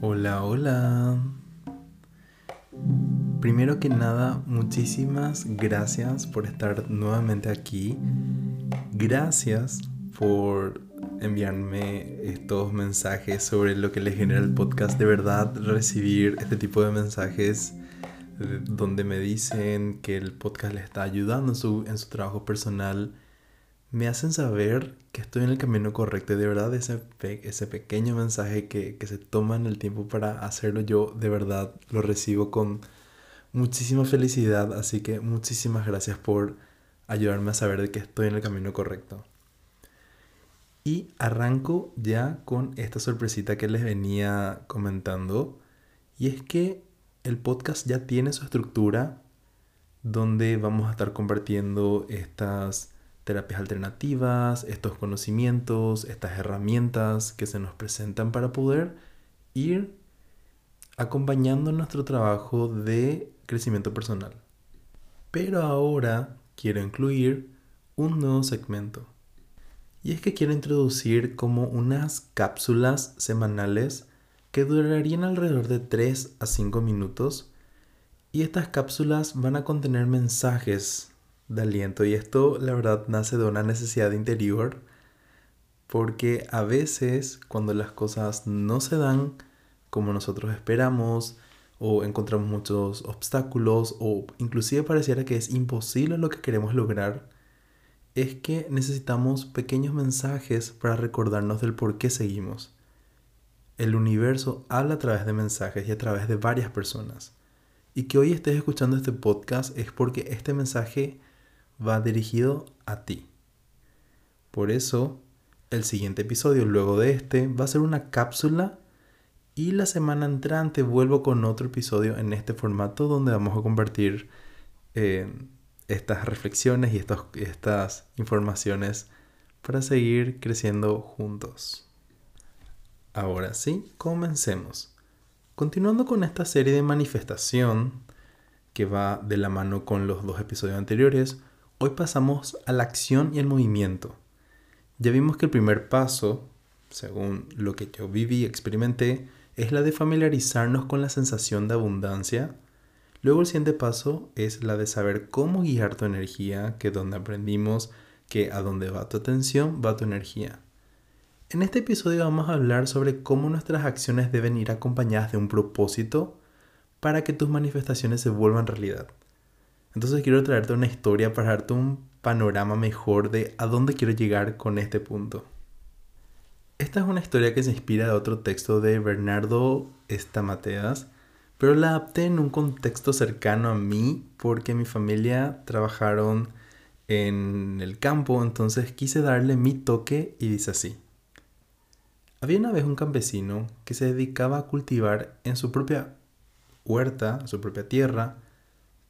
Hola, hola. Primero que nada, muchísimas gracias por estar nuevamente aquí. Gracias por enviarme estos mensajes sobre lo que le genera el podcast. De verdad, recibir este tipo de mensajes eh, donde me dicen que el podcast le está ayudando en su, en su trabajo personal me hacen saber que estoy en el camino correcto. De verdad, ese, ese pequeño mensaje que, que se toman el tiempo para hacerlo, yo de verdad lo recibo con muchísima felicidad. Así que muchísimas gracias por ayudarme a saber que estoy en el camino correcto. Y arranco ya con esta sorpresita que les venía comentando. Y es que el podcast ya tiene su estructura donde vamos a estar compartiendo estas terapias alternativas, estos conocimientos, estas herramientas que se nos presentan para poder ir acompañando nuestro trabajo de crecimiento personal. Pero ahora quiero incluir un nuevo segmento. Y es que quiero introducir como unas cápsulas semanales que durarían alrededor de 3 a 5 minutos. Y estas cápsulas van a contener mensajes de aliento. Y esto la verdad nace de una necesidad interior porque a veces cuando las cosas no se dan como nosotros esperamos o encontramos muchos obstáculos o inclusive pareciera que es imposible lo que queremos lograr, es que necesitamos pequeños mensajes para recordarnos del por qué seguimos. El universo habla a través de mensajes y a través de varias personas. Y que hoy estés escuchando este podcast es porque este mensaje va dirigido a ti. Por eso, el siguiente episodio luego de este va a ser una cápsula y la semana entrante vuelvo con otro episodio en este formato donde vamos a compartir eh, estas reflexiones y estas informaciones para seguir creciendo juntos. Ahora sí, comencemos. Continuando con esta serie de manifestación que va de la mano con los dos episodios anteriores, Hoy pasamos a la acción y el movimiento. Ya vimos que el primer paso, según lo que yo viví y experimenté, es la de familiarizarnos con la sensación de abundancia. Luego el siguiente paso es la de saber cómo guiar tu energía, que donde aprendimos que a donde va tu atención va tu energía. En este episodio vamos a hablar sobre cómo nuestras acciones deben ir acompañadas de un propósito para que tus manifestaciones se vuelvan realidad. Entonces quiero traerte una historia para darte un panorama mejor de a dónde quiero llegar con este punto. Esta es una historia que se inspira de otro texto de Bernardo Estamateas, pero la adapté en un contexto cercano a mí porque mi familia trabajaron en el campo, entonces quise darle mi toque y dice así. Había una vez un campesino que se dedicaba a cultivar en su propia huerta, su propia tierra,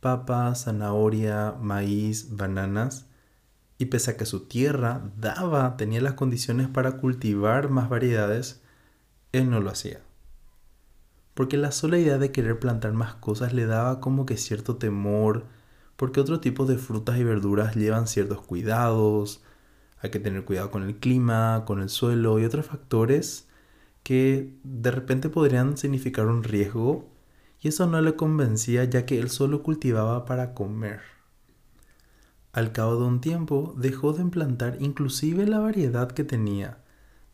papa, zanahoria, maíz, bananas, y pese a que su tierra daba, tenía las condiciones para cultivar más variedades, él no lo hacía. Porque la sola idea de querer plantar más cosas le daba como que cierto temor, porque otro tipo de frutas y verduras llevan ciertos cuidados, hay que tener cuidado con el clima, con el suelo y otros factores que de repente podrían significar un riesgo y eso no le convencía ya que él solo cultivaba para comer. Al cabo de un tiempo dejó de implantar inclusive la variedad que tenía,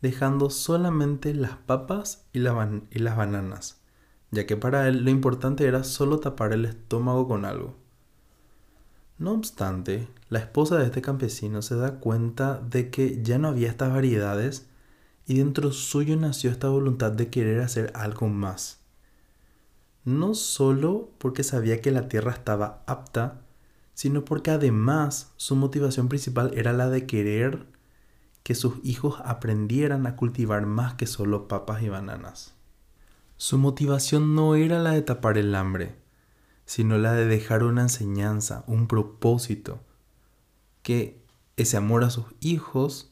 dejando solamente las papas y, y las bananas, ya que para él lo importante era solo tapar el estómago con algo. No obstante, la esposa de este campesino se da cuenta de que ya no había estas variedades y dentro suyo nació esta voluntad de querer hacer algo más no solo porque sabía que la tierra estaba apta, sino porque además su motivación principal era la de querer que sus hijos aprendieran a cultivar más que solo papas y bananas. Su motivación no era la de tapar el hambre, sino la de dejar una enseñanza, un propósito, que ese amor a sus hijos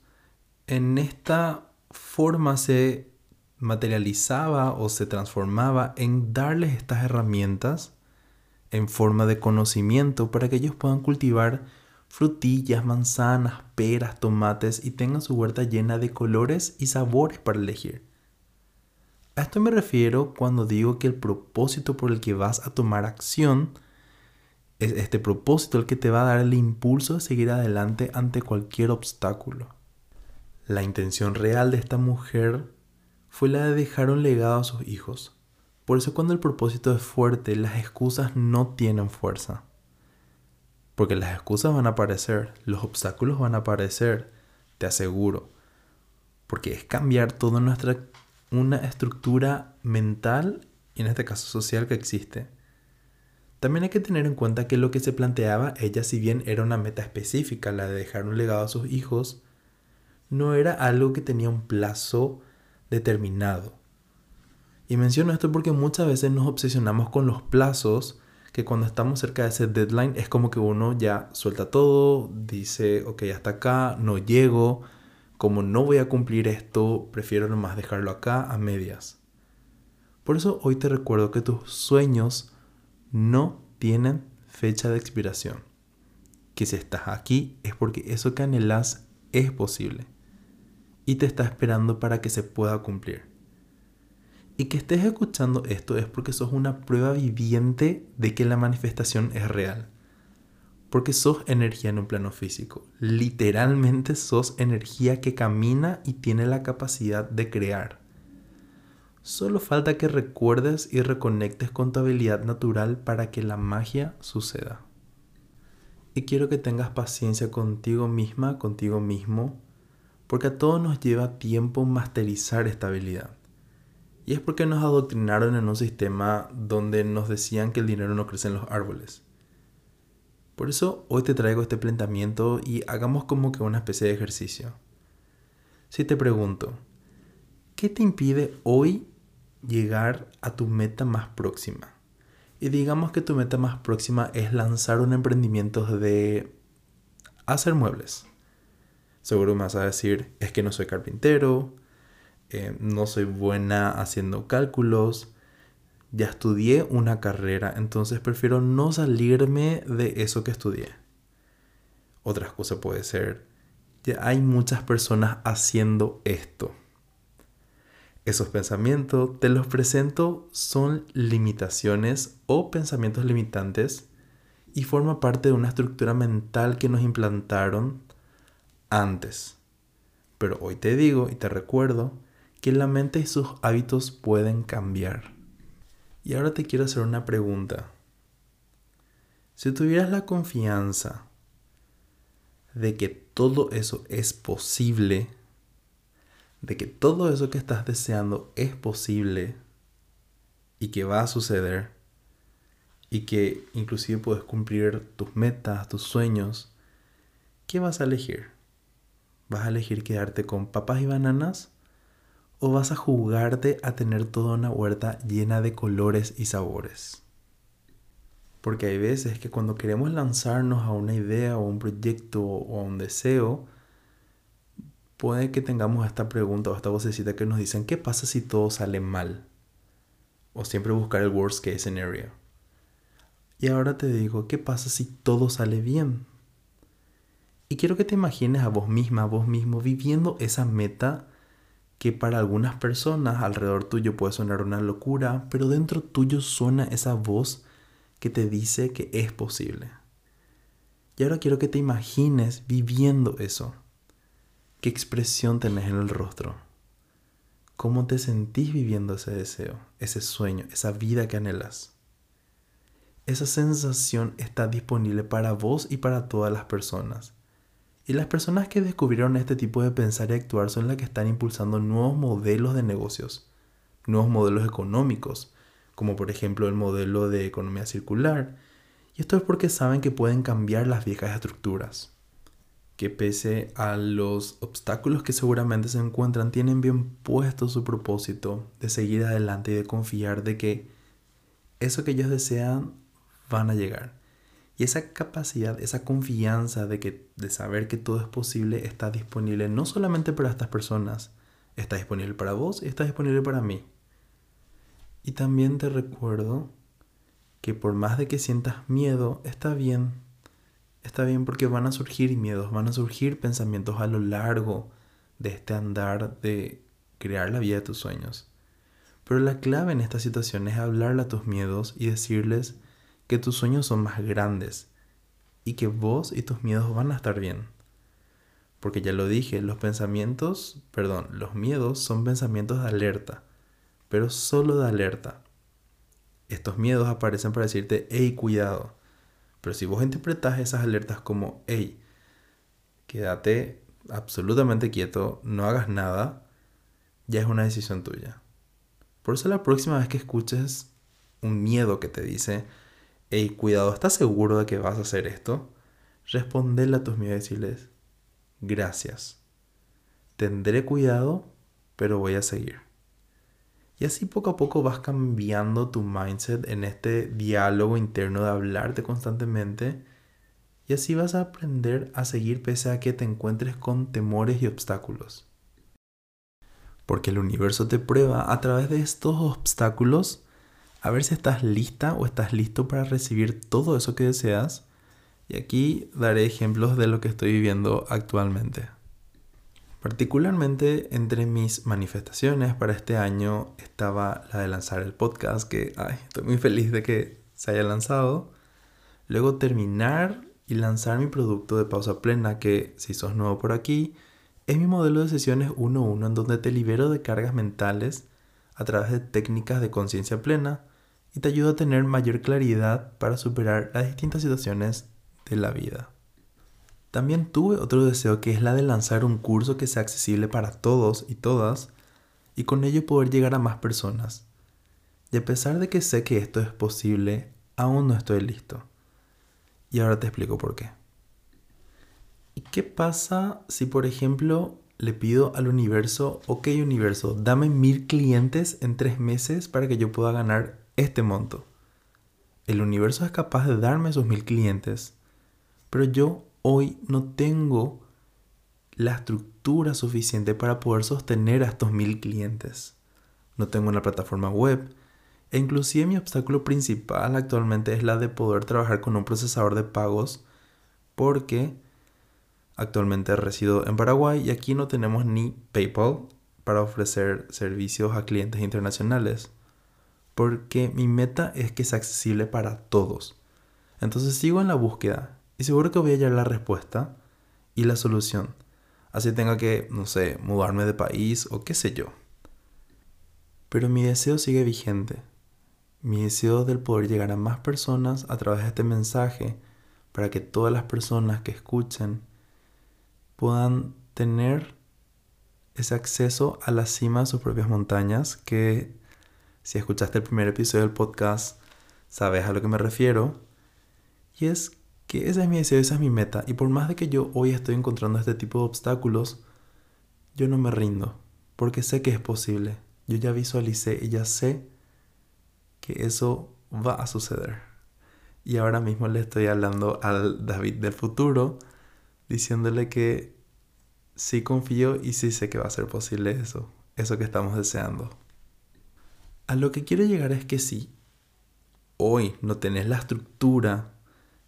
en esta forma se materializaba o se transformaba en darles estas herramientas en forma de conocimiento para que ellos puedan cultivar frutillas, manzanas, peras, tomates y tengan su huerta llena de colores y sabores para elegir. A esto me refiero cuando digo que el propósito por el que vas a tomar acción es este propósito el que te va a dar el impulso de seguir adelante ante cualquier obstáculo. La intención real de esta mujer fue la de dejar un legado a sus hijos. Por eso cuando el propósito es fuerte, las excusas no tienen fuerza. Porque las excusas van a aparecer, los obstáculos van a aparecer, te aseguro. Porque es cambiar toda nuestra una estructura mental y en este caso social que existe. También hay que tener en cuenta que lo que se planteaba ella, si bien era una meta específica, la de dejar un legado a sus hijos, no era algo que tenía un plazo determinado. Y menciono esto porque muchas veces nos obsesionamos con los plazos, que cuando estamos cerca de ese deadline es como que uno ya suelta todo, dice, ok, hasta acá, no llego, como no voy a cumplir esto, prefiero nomás dejarlo acá a medias. Por eso hoy te recuerdo que tus sueños no tienen fecha de expiración. Que si estás aquí es porque eso que anhelas es posible y te está esperando para que se pueda cumplir. Y que estés escuchando esto es porque sos una prueba viviente de que la manifestación es real. Porque sos energía en un plano físico. Literalmente sos energía que camina y tiene la capacidad de crear. Solo falta que recuerdes y reconectes con tu habilidad natural para que la magia suceda. Y quiero que tengas paciencia contigo misma, contigo mismo, porque a todos nos lleva tiempo masterizar esta habilidad. Y es porque nos adoctrinaron en un sistema donde nos decían que el dinero no crece en los árboles. Por eso hoy te traigo este planteamiento y hagamos como que una especie de ejercicio. Si te pregunto, ¿qué te impide hoy llegar a tu meta más próxima? Y digamos que tu meta más próxima es lanzar un emprendimiento de hacer muebles. Seguro me vas a decir, es que no soy carpintero, eh, no soy buena haciendo cálculos, ya estudié una carrera, entonces prefiero no salirme de eso que estudié. Otra cosa puede ser, ya hay muchas personas haciendo esto. Esos pensamientos, te los presento, son limitaciones o pensamientos limitantes y forma parte de una estructura mental que nos implantaron antes. Pero hoy te digo y te recuerdo que la mente y sus hábitos pueden cambiar. Y ahora te quiero hacer una pregunta. Si tuvieras la confianza de que todo eso es posible, de que todo eso que estás deseando es posible y que va a suceder, y que inclusive puedes cumplir tus metas, tus sueños, ¿qué vas a elegir? ¿Vas a elegir quedarte con papas y bananas? o vas a jugarte a tener toda una huerta llena de colores y sabores. Porque hay veces que cuando queremos lanzarnos a una idea o un proyecto o a un deseo, puede que tengamos esta pregunta o esta vocecita que nos dicen, ¿qué pasa si todo sale mal? O siempre buscar el worst case scenario. Y ahora te digo, ¿qué pasa si todo sale bien? Y quiero que te imagines a vos misma, a vos mismo, viviendo esa meta que para algunas personas alrededor tuyo puede sonar una locura, pero dentro tuyo suena esa voz que te dice que es posible. Y ahora quiero que te imagines viviendo eso. ¿Qué expresión tenés en el rostro? ¿Cómo te sentís viviendo ese deseo, ese sueño, esa vida que anhelas? Esa sensación está disponible para vos y para todas las personas. Y las personas que descubrieron este tipo de pensar y actuar son las que están impulsando nuevos modelos de negocios, nuevos modelos económicos, como por ejemplo el modelo de economía circular. Y esto es porque saben que pueden cambiar las viejas estructuras, que pese a los obstáculos que seguramente se encuentran, tienen bien puesto su propósito de seguir adelante y de confiar de que eso que ellos desean van a llegar y esa capacidad, esa confianza de, que, de saber que todo es posible está disponible no solamente para estas personas, está disponible para vos y está disponible para mí. Y también te recuerdo que por más de que sientas miedo, está bien. Está bien porque van a surgir miedos, van a surgir pensamientos a lo largo de este andar de crear la vida de tus sueños. Pero la clave en esta situación es hablarle a tus miedos y decirles que tus sueños son más grandes y que vos y tus miedos van a estar bien. Porque ya lo dije, los pensamientos, perdón, los miedos son pensamientos de alerta, pero solo de alerta. Estos miedos aparecen para decirte, hey, cuidado. Pero si vos interpretas esas alertas como, hey, quédate absolutamente quieto, no hagas nada, ya es una decisión tuya. Por eso la próxima vez que escuches un miedo que te dice, hey, cuidado, ¿estás seguro de que vas a hacer esto? Respondele a tus miedos y decirles, gracias. Tendré cuidado, pero voy a seguir. Y así poco a poco vas cambiando tu mindset en este diálogo interno de hablarte constantemente. Y así vas a aprender a seguir pese a que te encuentres con temores y obstáculos. Porque el universo te prueba a través de estos obstáculos a ver si estás lista o estás listo para recibir todo eso que deseas. Y aquí daré ejemplos de lo que estoy viviendo actualmente. Particularmente entre mis manifestaciones para este año estaba la de lanzar el podcast, que estoy muy feliz de que se haya lanzado. Luego terminar y lanzar mi producto de pausa plena, que si sos nuevo por aquí, es mi modelo de sesiones 1-1 en donde te libero de cargas mentales a través de técnicas de conciencia plena y te ayuda a tener mayor claridad para superar las distintas situaciones de la vida. También tuve otro deseo que es la de lanzar un curso que sea accesible para todos y todas y con ello poder llegar a más personas. Y a pesar de que sé que esto es posible, aún no estoy listo. Y ahora te explico por qué. ¿Y qué pasa si, por ejemplo, le pido al universo, ok universo, dame mil clientes en tres meses para que yo pueda ganar este monto? El universo es capaz de darme esos mil clientes, pero yo hoy no tengo la estructura suficiente para poder sostener a estos mil clientes. No tengo una plataforma web. E inclusive mi obstáculo principal actualmente es la de poder trabajar con un procesador de pagos porque actualmente resido en Paraguay y aquí no tenemos ni PayPal para ofrecer servicios a clientes internacionales. Porque mi meta es que sea accesible para todos. Entonces sigo en la búsqueda y seguro que voy a hallar la respuesta y la solución. Así tenga que, no sé, mudarme de país o qué sé yo. Pero mi deseo sigue vigente. Mi deseo del poder llegar a más personas a través de este mensaje para que todas las personas que escuchen puedan tener ese acceso a la cima de sus propias montañas que si escuchaste el primer episodio del podcast sabes a lo que me refiero y es que ese es mi deseo, esa es mi meta. Y por más de que yo hoy estoy encontrando este tipo de obstáculos, yo no me rindo, porque sé que es posible. Yo ya visualicé y ya sé que eso va a suceder. Y ahora mismo le estoy hablando al David del futuro, diciéndole que sí confío y sí sé que va a ser posible eso, eso que estamos deseando. A lo que quiero llegar es que si hoy no tenés la estructura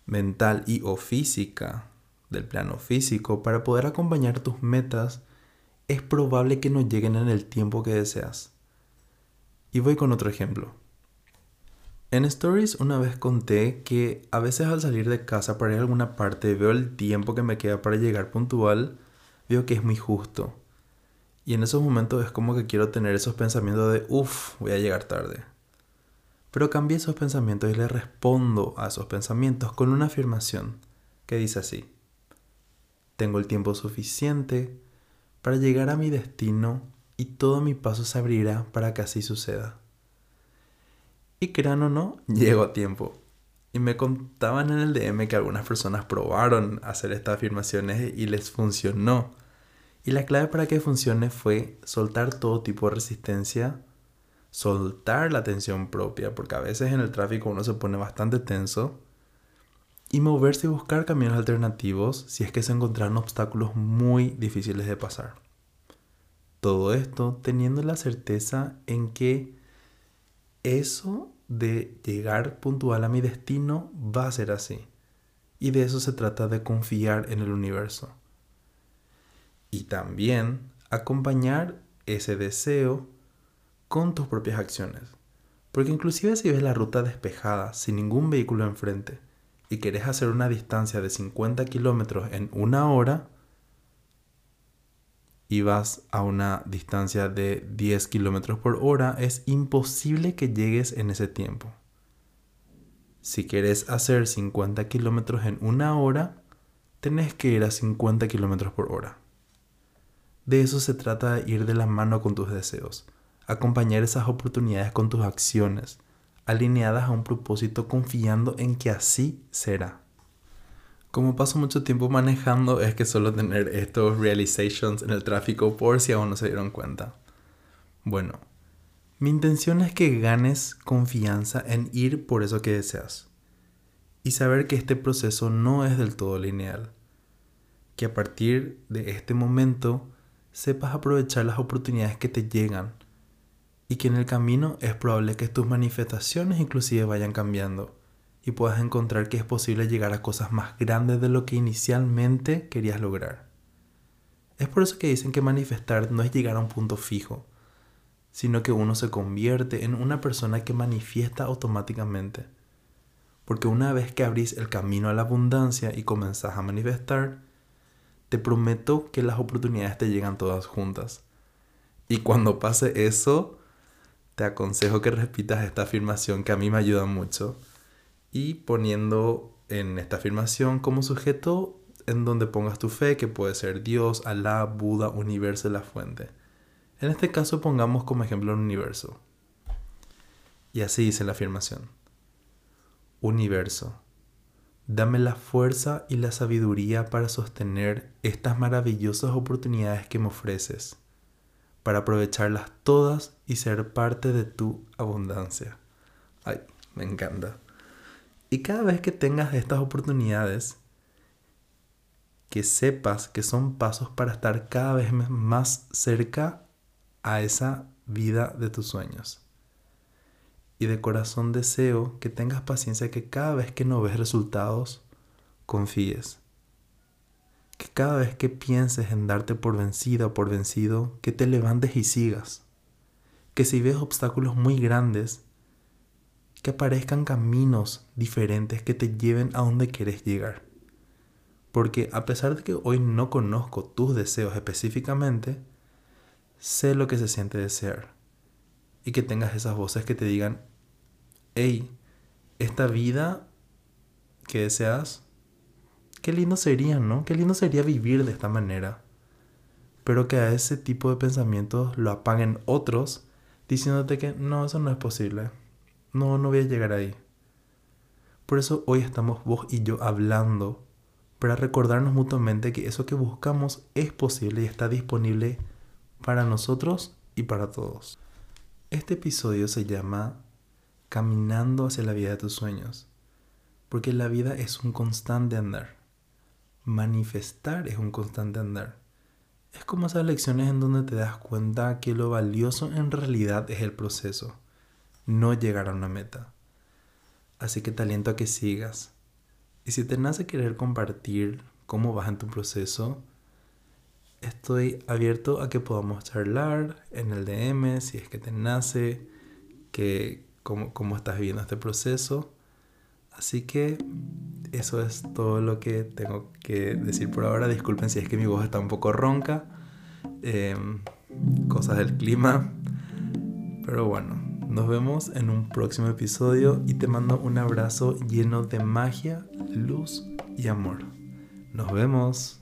mental y o física del plano físico para poder acompañar tus metas, es probable que no lleguen en el tiempo que deseas. Y voy con otro ejemplo. En Stories una vez conté que a veces al salir de casa para ir a alguna parte veo el tiempo que me queda para llegar puntual, veo que es muy justo. Y en esos momentos es como que quiero tener esos pensamientos de, uff, voy a llegar tarde. Pero cambié esos pensamientos y le respondo a esos pensamientos con una afirmación que dice así. Tengo el tiempo suficiente para llegar a mi destino y todo mi paso se abrirá para que así suceda. Y crean o no, llego a tiempo. Y me contaban en el DM que algunas personas probaron hacer estas afirmaciones y les funcionó. Y la clave para que funcione fue soltar todo tipo de resistencia soltar la tensión propia, porque a veces en el tráfico uno se pone bastante tenso, y moverse y buscar caminos alternativos si es que se encontraron obstáculos muy difíciles de pasar. Todo esto teniendo la certeza en que eso de llegar puntual a mi destino va a ser así. Y de eso se trata de confiar en el universo. Y también acompañar ese deseo con tus propias acciones. Porque inclusive si ves la ruta despejada, sin ningún vehículo enfrente, y querés hacer una distancia de 50 kilómetros en una hora, y vas a una distancia de 10 kilómetros por hora, es imposible que llegues en ese tiempo. Si quieres hacer 50 kilómetros en una hora, tenés que ir a 50 kilómetros por hora. De eso se trata de ir de la mano con tus deseos, acompañar esas oportunidades con tus acciones, alineadas a un propósito confiando en que así será. Como paso mucho tiempo manejando es que suelo tener estos realizations en el tráfico por si aún no se dieron cuenta. Bueno, mi intención es que ganes confianza en ir por eso que deseas y saber que este proceso no es del todo lineal. Que a partir de este momento sepas aprovechar las oportunidades que te llegan y que en el camino es probable que tus manifestaciones inclusive vayan cambiando y puedas encontrar que es posible llegar a cosas más grandes de lo que inicialmente querías lograr. Es por eso que dicen que manifestar no es llegar a un punto fijo, sino que uno se convierte en una persona que manifiesta automáticamente. Porque una vez que abrís el camino a la abundancia y comenzás a manifestar, te prometo que las oportunidades te llegan todas juntas. Y cuando pase eso, te aconsejo que repitas esta afirmación que a mí me ayuda mucho. Y poniendo en esta afirmación como sujeto en donde pongas tu fe, que puede ser Dios, Alá, Buda, universo, la fuente. En este caso pongamos como ejemplo el universo. Y así dice la afirmación. Universo, dame la fuerza y la sabiduría para sostener estas maravillosas oportunidades que me ofreces, para aprovecharlas todas y ser parte de tu abundancia. Ay, me encanta. Y cada vez que tengas estas oportunidades, que sepas que son pasos para estar cada vez más cerca a esa vida de tus sueños. Y de corazón deseo que tengas paciencia que cada vez que no ves resultados, confíes. Que cada vez que pienses en darte por vencida o por vencido, que te levantes y sigas. Que si ves obstáculos muy grandes, que aparezcan caminos diferentes que te lleven a donde quieres llegar. Porque a pesar de que hoy no conozco tus deseos específicamente, sé lo que se siente desear. Y que tengas esas voces que te digan, hey, esta vida que deseas, qué lindo sería, ¿no? Qué lindo sería vivir de esta manera. Pero que a ese tipo de pensamientos lo apaguen otros diciéndote que no, eso no es posible. No, no voy a llegar ahí. Por eso hoy estamos vos y yo hablando para recordarnos mutuamente que eso que buscamos es posible y está disponible para nosotros y para todos. Este episodio se llama Caminando hacia la vida de tus sueños, porque la vida es un constante andar. Manifestar es un constante andar. Es como esas lecciones en donde te das cuenta que lo valioso en realidad es el proceso, no llegar a una meta. Así que te aliento a que sigas. Y si te nace querer compartir cómo vas en tu proceso, estoy abierto a que podamos charlar en el DM si es que te nace, que cómo, cómo estás viviendo este proceso. Así que eso es todo lo que tengo que decir por ahora. Disculpen si es que mi voz está un poco ronca. Em, cosas del clima. Pero bueno, nos vemos en un próximo episodio y te mando un abrazo lleno de magia, luz y amor. Nos vemos.